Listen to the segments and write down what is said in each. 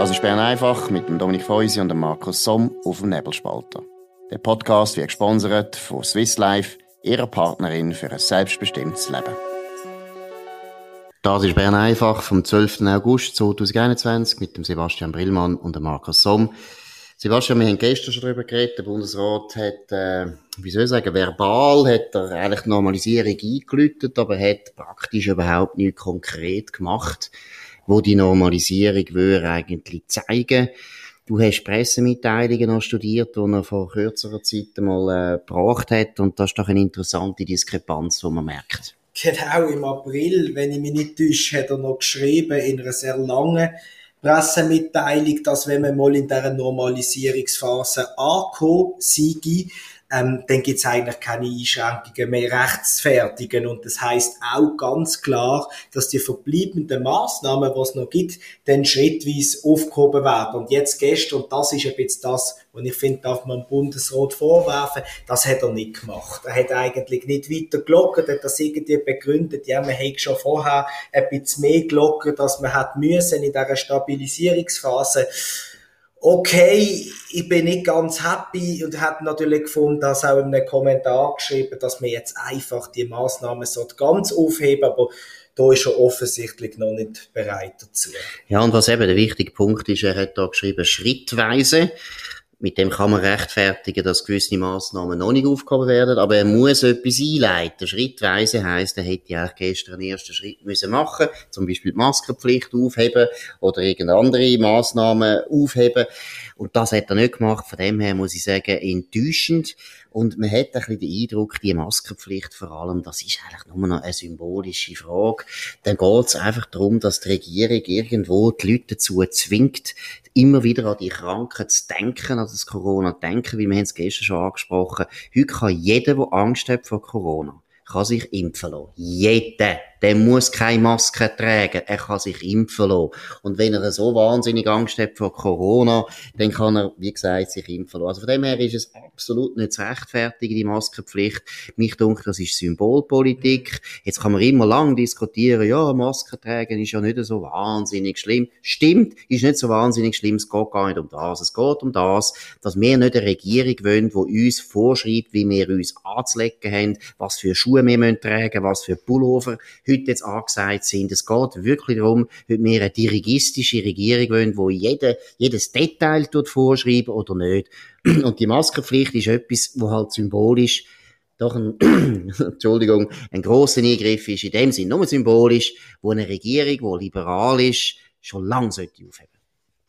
Das ist Bern einfach mit dem Dominik Feusi und dem Markus Somm auf dem Nebelspalter. Der Podcast wird gesponsert von Swiss Life, ihrer Partnerin für ein selbstbestimmtes Leben. Das ist Bern einfach vom 12. August 2021 mit dem Sebastian Brillmann und dem Markus Somm. Sebastian, wir haben gestern schon darüber geredet. Der Bundesrat hat, äh, wie soll ich sagen, verbal hat er eigentlich die Normalisierung eingelütet, aber hat praktisch überhaupt nichts konkret gemacht, wo die Normalisierung würde eigentlich zeigen. Du hast Pressemitteilungen noch studiert, die er vor kürzerer Zeit mal äh, gebracht hat, und das ist doch eine interessante Diskrepanz, die man merkt. Genau, im April, wenn ich mich nicht täusche, hat er noch geschrieben, in einer sehr langen Pressemitteilung, dass wenn man mal in dieser Normalisierungsphase angekommen sei, ähm, dann gibt's eigentlich keine Einschränkungen mehr rechtsfertigen. Und das heißt auch ganz klar, dass die verbleibenden Maßnahmen, es noch gibt, dann schrittweise aufgehoben werden. Und jetzt gestern, und das ist ein bisschen das, was ich finde, darf man dem Bundesrat vorwerfen, das hat er nicht gemacht. Er hat eigentlich nicht weiter gelockert, hat das irgendwie begründet, ja, man hätte schon vorher ein bisschen mehr gelockert, dass man hat müssen in dieser Stabilisierungsphase okay, ich bin nicht ganz happy und habe natürlich gefunden, dass auch in einem Kommentar geschrieben, dass wir jetzt einfach die Maßnahmen so ganz aufheben, aber da ist er offensichtlich noch nicht bereit dazu. Ja, und was eben der wichtige Punkt ist, er hat da geschrieben, schrittweise mit dem kann man rechtfertigen, dass gewisse Massnahmen noch nicht aufgehoben werden, aber er muss etwas einleiten. Schrittweise heisst, er hätte ja gestern einen ersten Schritt müssen machen, zum Beispiel die Maskenpflicht aufheben oder irgendeine andere Massnahmen aufheben. Und das hat er nicht gemacht. Von dem her muss ich sagen, enttäuschend. Und man hat ein bisschen den Eindruck, die Maskenpflicht vor allem, das ist eigentlich nur noch eine symbolische Frage. Dann geht es einfach darum, dass die Regierung irgendwo die Leute dazu zwingt, immer wieder an die Kranken zu denken, an das Corona zu denken, wie wir es gestern schon angesprochen. Heute kann jeder, der Angst hat vor Corona, kann sich impfen lassen. Jeder der muss keine Maske tragen. Er kann sich impfen lassen. Und wenn er so wahnsinnig Angst hat vor Corona, dann kann er, wie gesagt, sich impfen lassen. Also von dem her ist es absolut nicht zu rechtfertigen, die Maskenpflicht. Mich denke, das ist Symbolpolitik. Jetzt kann man immer lang diskutieren, ja, Masken tragen ist ja nicht so wahnsinnig schlimm. Stimmt, ist nicht so wahnsinnig schlimm. Es geht gar nicht um das. Es geht um das, dass wir nicht eine Regierung wollen, die uns vorschreibt, wie wir uns anzulegen haben, was für Schuhe wir tragen müssen was für Pullover heute jetzt angesagt sind. Es geht wirklich darum, ob wir eine dirigistische Regierung wollen, wo jede, jedes Detail tut vorschreiben oder nicht. Und die Maskenpflicht ist etwas, wo halt symbolisch doch ein, Entschuldigung, ein grosser Eingriff ist, in dem Sinn nur symbolisch, wo eine Regierung, die liberal ist, schon lange sollte aufheben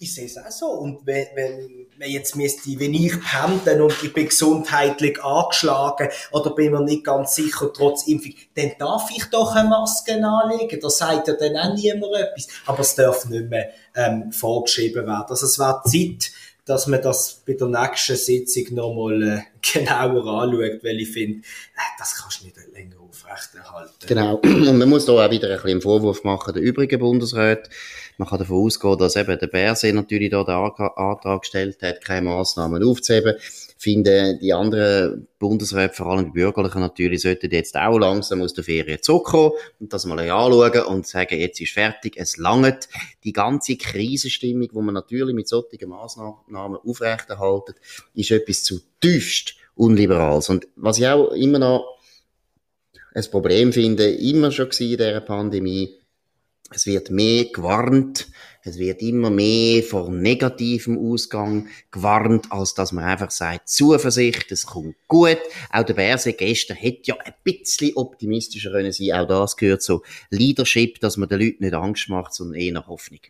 ich sehe es auch so. Und wenn, wenn, wenn jetzt müsste, wenn ich pendeln und ich bin gesundheitlich angeschlagen oder bin mir nicht ganz sicher, trotz Impfung, dann darf ich doch eine Maske anlegen. Da sagt ja dann auch niemand etwas. Aber es darf nicht mehr ähm, vorgeschrieben werden. Also es wäre Zeit, dass man das bei der nächsten Sitzung nochmal äh, genauer anschaut, weil ich finde, äh, das kannst du nicht länger aufrechterhalten. Genau. Und man muss da auch wieder ein bisschen einen Vorwurf machen der übrigen Bundesräte. Man kann davon ausgehen, dass eben der Berse natürlich da den Antrag gestellt hat, keine Massnahmen aufzuheben. Ich finde, die anderen Bundesräte, vor allem die Bürgerlichen natürlich, sollten jetzt auch langsam aus der Ferien zurückkommen und das mal anschauen und sagen, jetzt ist fertig, es langt. Die ganze Krisenstimmung, die man natürlich mit solchen Massnahmen aufrechterhalten, ist etwas zu tiefst unliberals. Und was ich auch immer noch ein Problem finde, immer schon in dieser Pandemie, es wird mehr gewarnt, es wird immer mehr vor negativem Ausgang gewarnt, als dass man einfach sagt, Zuversicht, es kommt gut. Auch der Berse gestern hätte ja ein bisschen optimistischer können sein. Auch das gehört so Leadership, dass man den Leuten nicht Angst macht, sondern eher Hoffnung.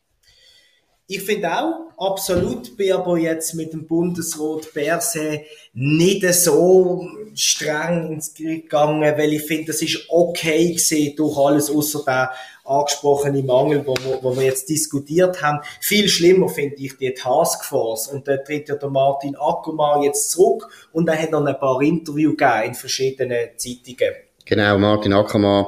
Ich finde auch, absolut, bin aber jetzt mit dem Bundesrat Berse nicht so streng ins Gericht gegangen, weil ich finde, das ist okay gesehen durch alles außer der angesprochene Mangel, wo, wo wir jetzt diskutiert haben. Viel schlimmer finde ich die Taskforce. Und da tritt ja der Martin Ackermann jetzt zurück und er hat noch ein paar Interviews gegeben in verschiedenen Zeitungen. Genau, Martin Ackermann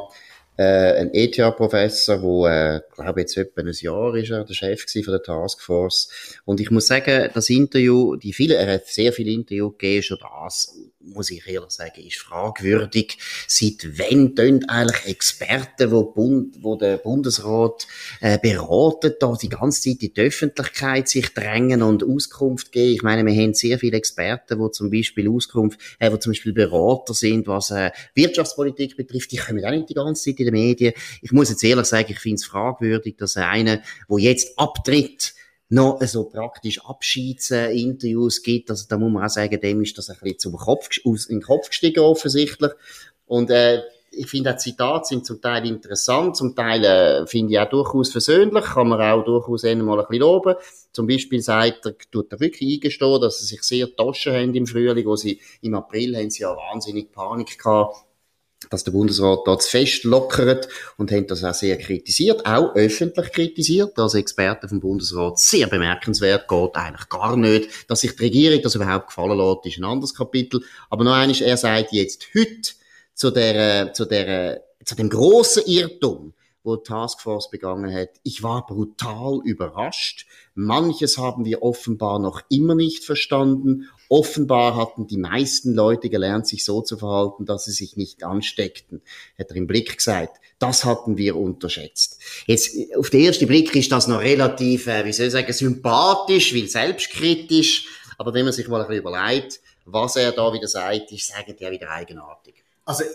äh, ein ETH-Professor, wo, äh, glaube jetzt etwa ein Jahr ist er der Chef von der Taskforce. Und ich muss sagen, das Interview, die viele, er hat sehr viele Interviews gegeben, schon das muss ich ehrlich sagen, ist fragwürdig. Seit wann tun eigentlich Experten, wo, Bund, wo der Bundesrat äh, beraten, da die ganze Zeit in die Öffentlichkeit sich drängen und Auskunft geben? Ich meine, wir haben sehr viele Experten, wo zum Beispiel Auskunft, äh, wo zum Beispiel Berater sind, was äh, Wirtschaftspolitik betrifft. Die kommen auch nicht die ganze Zeit in den Medien. Ich muss jetzt ehrlich sagen, ich finde es fragwürdig, dass einer, wo jetzt abtritt, noch so praktisch Abschiedsinterviews gibt. Also da muss man auch sagen, dem ist das ein bisschen zum Kopf, aus, in den Kopf gestiegen offensichtlich. Und äh, ich finde auch Zitate sind zum Teil interessant, zum Teil äh, finde ich auch durchaus versöhnlich, kann man auch durchaus einmal ein bisschen loben. Zum Beispiel sagt er, tut er wirklich eingestehen, dass sie sich sehr Taschen haben im Frühling, wo sie im April haben sie ja wahnsinnig Panik gehabt, dass der Bundesrat dort fest lockert und haben das auch sehr kritisiert, auch öffentlich kritisiert, als Experten vom Bundesrat sehr bemerkenswert, geht eigentlich gar nicht, dass sich die Regierung das überhaupt gefallen lässt, ist ein anderes Kapitel, aber noch eines, er sagt jetzt heute zu der, zu der, zu dem großen Irrtum, wo Taskforce begangen hat. Ich war brutal überrascht. Manches haben wir offenbar noch immer nicht verstanden Offenbar hatten die meisten Leute gelernt, sich so zu verhalten, dass sie sich nicht ansteckten, hat er im Blick gesagt. Das hatten wir unterschätzt. Jetzt, auf den ersten Blick ist das noch relativ, äh, wie soll ich sagen, sympathisch, weil selbstkritisch. Aber wenn man sich mal ein bisschen überlegt, was er da wieder sagt, ist, sagen die ja wieder eigenartig. Also,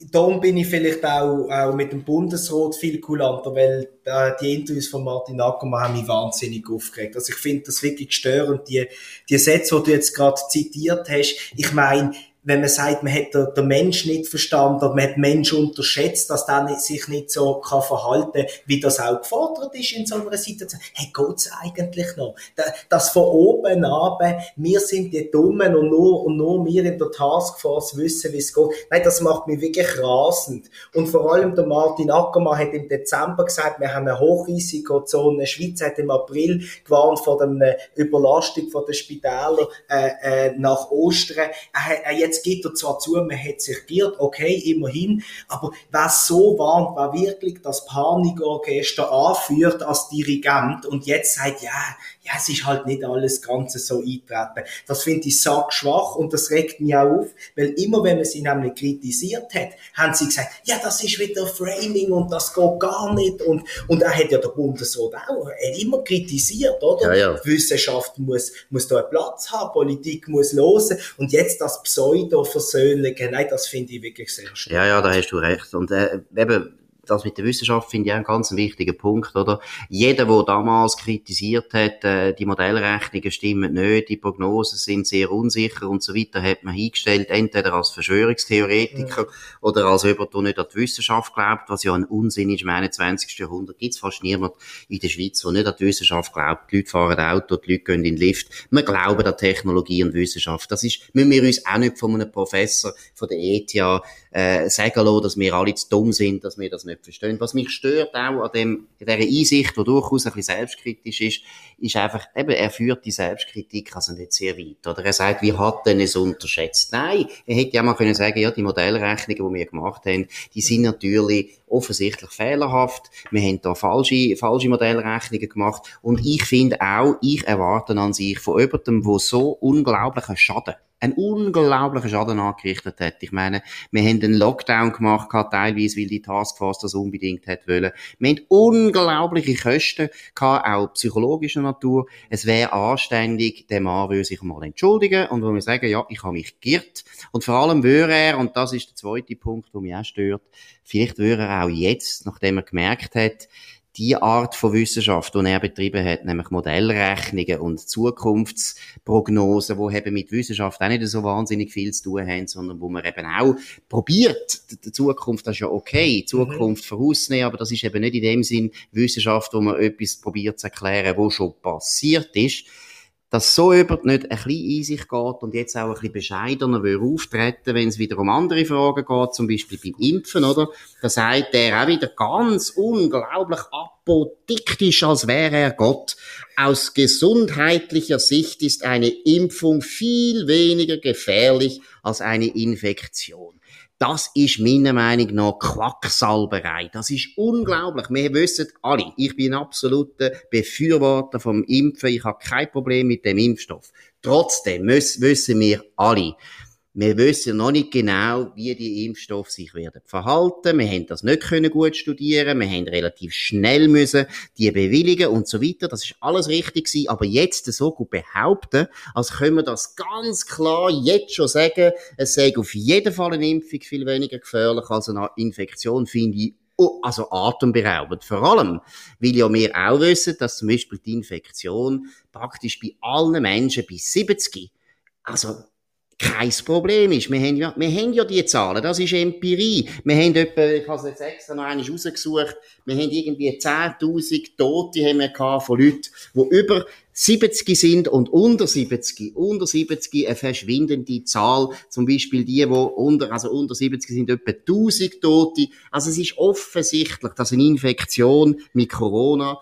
darum bin ich vielleicht auch, auch mit dem Bundesrat viel kulanter, weil äh, die Interviews von Martin Ackermann haben mich wahnsinnig aufgeregt. Also ich finde das wirklich störend, die, die Sätze, die du jetzt gerade zitiert hast. Ich meine, wenn man sagt, man hat den, Mensch nicht verstanden oder man hat den Mensch unterschätzt, dass der sich nicht so kann verhalten wie das auch gefordert ist in so einer Situation. Hey, geht's eigentlich noch? Das von oben ab, wir sind die Dummen und nur, und nur wir in der Taskforce wissen, wie es geht. Nein, das macht mich wirklich rasend. Und vor allem der Martin Ackermann hat im Dezember gesagt, wir haben eine Hochrisikozone. Die Schweiz hat im April gewarnt vor der Überlastung der Spitäler äh, äh, nach Ostern. Er, er jetzt gibt er zwar zu, man hat sich giert, okay, immerhin, aber was so warnt, war wirklich das Panikorchester anführt als Dirigent und jetzt sagt, ja, ja, es ist halt nicht alles Ganze so eintreten. Das finde ich sackschwach und das regt mich auch auf, weil immer wenn man sie nämlich kritisiert hat, haben sie gesagt, ja, das ist wieder Framing und das geht gar nicht und, und er hat ja der Bundesrat auch, er hat immer kritisiert, oder? Ja, ja. Wissenschaft muss, muss da einen Platz haben, Politik muss losen und jetzt das Pseudo-Versöhnliche, nein, das finde ich wirklich sehr schön. Ja, ja, da hast du recht und äh, eben, das mit der Wissenschaft finde ich auch einen ganz wichtigen Punkt, oder? Jeder, der damals kritisiert hat, äh, die Modellrechnungen stimmen nicht, die Prognosen sind sehr unsicher und so weiter, hat man hingestellt, entweder als Verschwörungstheoretiker ja. oder als jemand, der nicht an die Wissenschaft glaubt, was ja ein Unsinn ist im 21. Jahrhundert. Gibt es fast niemand in der Schweiz, der nicht an die Wissenschaft glaubt. Die Leute fahren Auto, die Leute gehen in den Lift. Wir glauben an Technologie und Wissenschaft. Das ist, müssen wir uns auch nicht von einem Professor von der ETH äh, sagen lassen, dass wir alle zu dumm sind, dass wir das nicht verstehen. Was mich stört auch an dem, an dieser Einsicht, die durchaus ein bisschen selbstkritisch ist, ist einfach, eben, er führt die Selbstkritik also nicht sehr weit. Oder er sagt, wie hat denn es unterschätzt? Nein, er hätte ja mal können sagen, ja, die Modellrechnungen, die wir gemacht haben, die sind natürlich offensichtlich fehlerhaft. Wir haben da falsche, falsche Modellrechnungen gemacht. Und ich finde auch, ich erwarte an sich von jemandem, der so unglaublichen Schaden einen unglaublichen Schaden angerichtet hat. Ich meine, wir haben einen Lockdown gemacht, teilweise, weil die Taskforce das unbedingt hat wollen. Wir haben unglaubliche Kosten gehabt, auch psychologischer Natur. Es wäre anständig, der Mann würde sich mal entschuldigen und wir sagen, ja, ich habe mich geirrt. Und vor allem würde er, und das ist der zweite Punkt, der mich auch stört, vielleicht würde er auch jetzt, nachdem er gemerkt hat, die Art von Wissenschaft, die er betrieben hat, nämlich Modellrechnungen und Zukunftsprognosen, wo eben mit Wissenschaft auch nicht so wahnsinnig viel zu tun haben, sondern wo man eben auch probiert, die Zukunft, das ist ja okay, die Zukunft mhm. vorausnehmen, aber das ist eben nicht in dem Sinn Wissenschaft, wo man etwas probiert zu erklären, wo schon passiert ist, dass so jemand nicht ein bisschen in sich geht und jetzt auch ein bisschen bescheidener will auftreten, wenn es wieder um andere Fragen geht, zum Beispiel beim Impfen, oder? Da sagt er auch wieder ganz unglaublich apodiktisch, als wäre er Gott. Aus gesundheitlicher Sicht ist eine Impfung viel weniger gefährlich als eine Infektion. Das ist meiner Meinung nach Quacksalberei. Das ist unglaublich. Wir wissen alle, ich bin ein absoluter Befürworter vom Impfen. Ich habe kein Problem mit dem Impfstoff. Trotzdem müssen, wissen wir alle, wir wissen noch nicht genau, wie die Impfstoffe sich werden verhalten. Wir haben das nicht können gut studieren. Wir haben relativ schnell müssen die bewilligen und so weiter. Das ist alles richtig gewesen. Aber jetzt so gut behaupten, als können wir das ganz klar jetzt schon sagen, es sei auf jeden Fall eine Impfung viel weniger gefährlich als eine Infektion, finde ich also atemberaubend. Vor allem, weil ja wir auch wissen, dass zum Beispiel die Infektion praktisch bei allen Menschen bis 70 also kein Problem ist. Wir haben ja, wir haben ja die Zahlen, das ist Empirie. Wir haben etwa, ich habe es jetzt extra noch einmal rausgesucht, wir haben irgendwie 10.000 Tote haben wir von Leuten, die über 70 sind und unter 70, unter 70 eine verschwindende Zahl. Zum Beispiel die, die unter, also unter 70 sind etwa 1000 Tote. Also es ist offensichtlich, dass eine Infektion mit Corona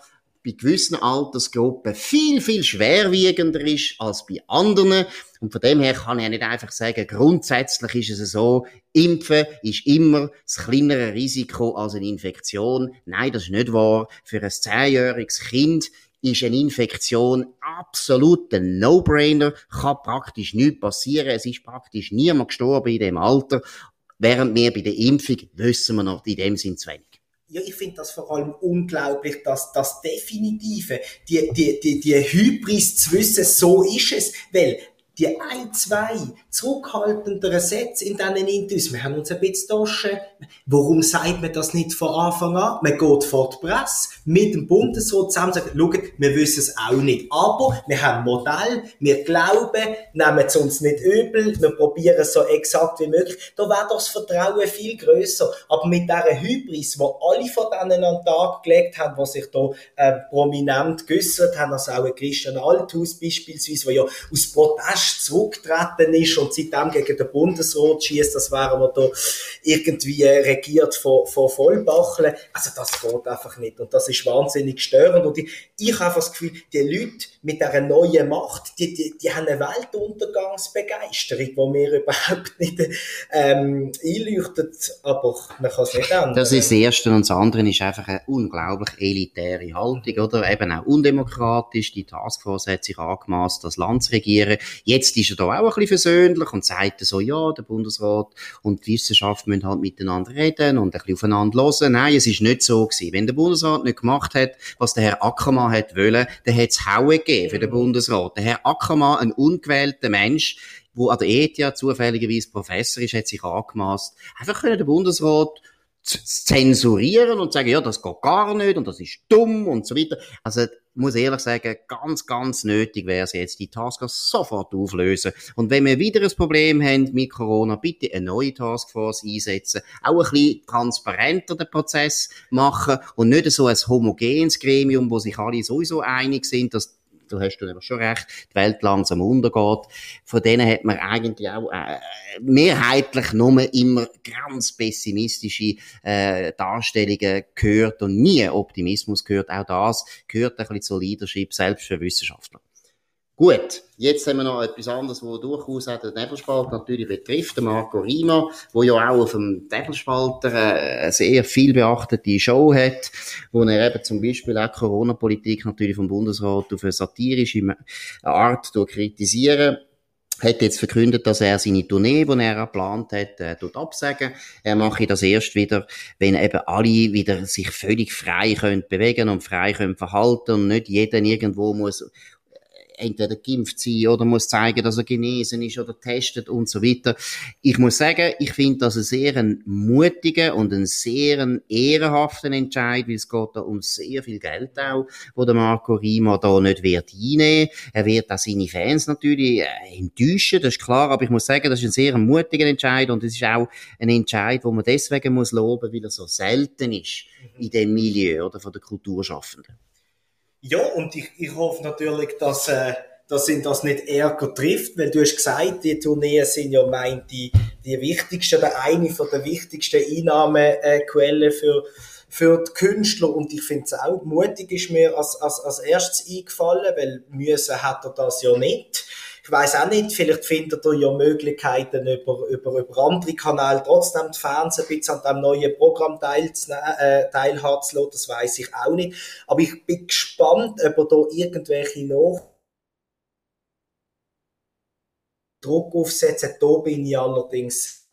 bei gewissen Altersgruppen viel, viel schwerwiegender ist als bei anderen. Und von dem her kann ich ja nicht einfach sagen, grundsätzlich ist es so, Impfen ist immer das kleinere Risiko als eine Infektion. Nein, das ist nicht wahr. Für ein zehnjähriges Kind ist eine Infektion absolut ein No-Brainer, kann praktisch nichts passieren, es ist praktisch niemand gestorben in dem Alter, während wir bei der Impfung wissen wir noch in dem Sinn zu wenig ja, ich finde das vor allem unglaublich, dass das Definitive, die, die, die, die Hybris zu wissen, so ist es, weil die ein, zwei zurückhaltenderen Sätze in diesen Interviews, wir haben uns ein bisschen gedacht, warum sagt man das nicht von Anfang an? Man geht vor die Presse mit dem Bundesrat zusammen und sagt, schaut, wir wissen es auch nicht, aber wir haben ein Modell, wir glauben, nehmen es uns nicht übel, wir probieren es so exakt wie möglich, da wäre das Vertrauen viel grösser. Aber mit dieser Hybris, wo alle von denen an den Tag gelegt haben, was sich da äh, prominent geäussert haben, also auch ein Christian Althaus beispielsweise, der ja aus Protest zurückgetreten ist und seitdem gegen den Bundesrat schießt, das wären wir da irgendwie regiert von, von Vollbacheln. Also das geht einfach nicht und das ist wahnsinnig störend und ich, ich habe das Gefühl, die Leute mit dieser neuen Macht, die, die, die haben eine Weltuntergangsbegeisterung, die mir überhaupt nicht ähm, einleuchtet, aber man kann es nicht ändern. Das ist das Erste und das andere ist einfach eine unglaublich elitäre Haltung, oder? Eben auch undemokratisch. Die Taskforce hat sich angemaßt, das Land zu regieren. Jetzt ist er da auch ein bisschen versöhnlich und sagt so, ja, der Bundesrat und die Wissenschaft müssen halt miteinander reden und ein bisschen aufeinander hören. Nein, es ist nicht so gewesen. Wenn der Bundesrat nicht gemacht hat, was der Herr Ackermann hat wollen, dann hat es Hauen gegeben für den Bundesrat. Der Herr Ackermann, ein ungewählter Mensch, wo an der ETH zufälligerweise Professor ist, hat sich angemaßt, einfach können der Bundesrat zensurieren und sagen, ja, das geht gar nicht und das ist dumm und so weiter. Also, muss ehrlich sagen, ganz, ganz nötig wäre es jetzt, die Taskforce sofort auflösen. Und wenn wir wieder ein Problem haben mit Corona, bitte eine neue Taskforce einsetzen, auch ein bisschen transparenter den Prozess machen und nicht so ein homogenes Gremium, wo sich alle sowieso einig sind, dass du hast du schon recht, die Welt langsam untergeht. Von denen hat man eigentlich auch äh, mehrheitlich nur immer ganz pessimistische äh, Darstellungen gehört und nie Optimismus gehört. Auch das gehört ein bisschen zur Leadership, selbst für Wissenschaftler. Gut, jetzt haben wir noch etwas anderes, wo durchaus auch den Nebelspalt natürlich betrifft, der Marco Rima, wo ja auch auf dem Nebelspalter äh, eine sehr viel beachtete Show hat, wo er eben zum Beispiel auch Corona-Politik natürlich vom Bundesrat auf eine satirische Art kritisieren hat jetzt verkündet, dass er seine Tournee, die er geplant hat, äh, absagen. Er mache das erst wieder, wenn eben alle wieder sich völlig frei können bewegen und frei können verhalten und nicht jeder irgendwo muss entweder geimpft sein oder muss zeigen, dass er genesen ist oder testet und so weiter. Ich muss sagen, ich finde das einen sehr mutigen und einen sehr ehrenhaften Entscheid, weil es geht da um sehr viel Geld auch, wo der Marco Rima da nicht wird einnehmen. Er wird auch seine Fans natürlich äh, enttäuschen, das ist klar, aber ich muss sagen, das ist ein sehr mutiger Entscheid und es ist auch ein Entscheid, wo man deswegen muss loben, weil er so selten ist in dem Milieu oder von der Kulturschaffenden. Ja, und ich, ich hoffe natürlich, dass, äh, dass ihn das nicht ärger trifft, weil du hast gesagt, die Tourneen sind ja meint die, die wichtigste oder eine von der wichtigsten Einnahmequellen für, für die Künstler. Und ich finde es auch mutig ist mir als, als, als erstes eingefallen, weil müssen hat er das ja nicht ich weiß auch nicht, vielleicht findet ihr ja Möglichkeiten über, über, über andere Kanäle trotzdem die Fans ein bisschen an diesem neuen Programm äh, teilhaben zu lassen, das weiß ich auch nicht. Aber ich bin gespannt, ob er da irgendwelche Nachrichten, Druck aufsetzen. Da bin ich allerdings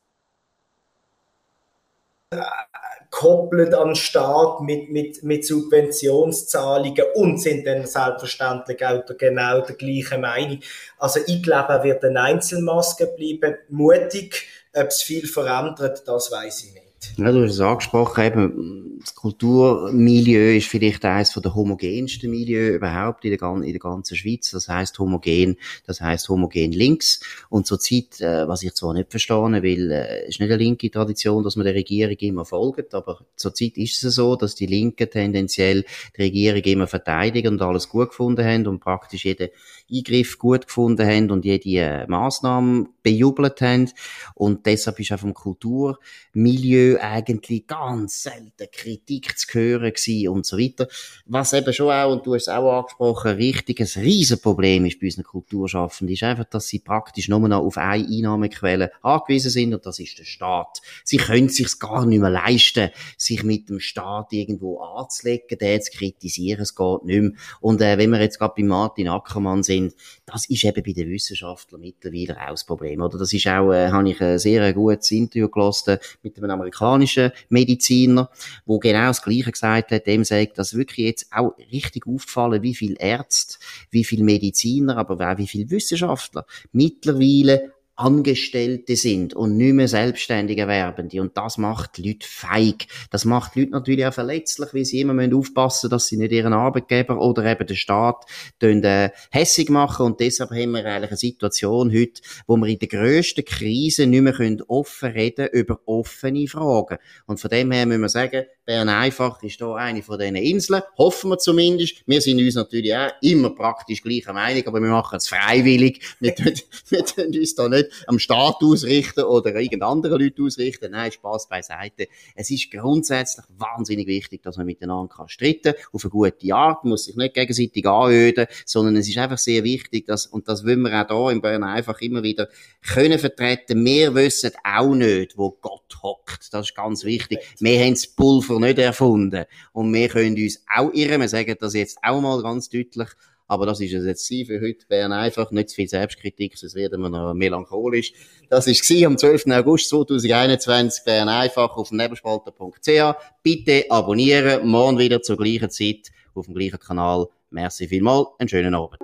koppelt an Staat mit, mit, mit Subventionszahlungen und sind dann selbstverständlich auch genau der gleichen Meinung. Also ich glaube, er wird eine Einzelmaske bleiben. Mutig, ob es viel verändert, das weiß ich nicht. Ja, du hast es angesprochen, eben, das Kulturmilieu ist vielleicht eines der homogensten Milieu überhaupt in der, in der ganzen Schweiz. Das heißt homogen, das heißt homogen links. Und zurzeit, äh, was ich zwar nicht verstehe, weil äh, ist nicht eine linke Tradition, dass man der Regierung immer folgt, aber zurzeit ist es so, dass die Linken tendenziell die Regierung immer verteidigen und alles gut gefunden haben und praktisch jeden Eingriff gut gefunden haben und jede äh, Maßnahme bejubelt haben. Und deshalb ist auch vom Kulturmilieu eigentlich ganz selten Kritik zu hören gewesen und so weiter. Was eben schon auch, und du hast es auch angesprochen, ein richtiges Riesenproblem ist bei unseren Kulturschaffenden, ist einfach, dass sie praktisch nur noch auf eine Einnahmequelle angewiesen sind und das ist der Staat. Sie können sich gar nicht mehr leisten, sich mit dem Staat irgendwo anzulegen, den zu kritisieren, es geht nicht mehr. Und äh, wenn wir jetzt gerade bei Martin Ackermann sind, das ist eben bei den Wissenschaftlern mittlerweile auch das Problem. Oder das ist auch, äh, habe ich ein sehr gutes Interview gelassen mit einem amerikanischen Mediziner, wo genau das Gleiche gesagt hat, dem sagt, dass wirklich jetzt auch richtig aufgefallen, wie viele Ärzte, wie viele Mediziner, aber auch wie viele Wissenschaftler mittlerweile Angestellte sind und nicht mehr selbstständig Erwerbende. Und das macht die Leute feig. Das macht die Leute natürlich auch verletzlich, weil sie immer aufpassen müssen, dass sie nicht ihren Arbeitgeber oder eben den Staat äh, hässig machen. Und deshalb haben wir eigentlich eine Situation heute, wo wir in der grössten Krise nicht mehr offen reden über offene Fragen. Und von dem her müssen wir sagen, Bern einfach ist da eine von diesen Inseln. Hoffen wir zumindest. Wir sind uns natürlich auch immer praktisch gleicher Meinung, aber wir machen es freiwillig. Wir tun, wir tun uns da nicht am Staat ausrichten oder irgendeine andere Leute ausrichten. Nein, Spaß beiseite. Es ist grundsätzlich wahnsinnig wichtig, dass man miteinander kann streiten auf eine gute Art, man muss sich nicht gegenseitig anöden, sondern es ist einfach sehr wichtig, dass, und das wollen wir auch hier in Bern einfach immer wieder können vertreten. Wir wissen auch nicht, wo Gott hockt. Das ist ganz wichtig. Wir haben das Pulver nicht erfunden. Und wir können uns auch irren. Wir sagen das jetzt auch mal ganz deutlich. Aber das ist es jetzt für heute. Bern einfach nicht zu viel Selbstkritik, sonst werden wir noch melancholisch. Das ist am 12. August 2021. Bern einfach auf nebelspalter.ch. Bitte abonnieren. Morgen wieder zur gleichen Zeit auf dem gleichen Kanal. Merci vielmals. Einen schönen Abend.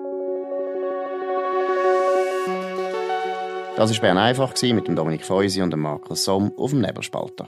Das war Bern einfach mit dem Dominik Feusi und dem Markus Somm auf dem Nebelspalter.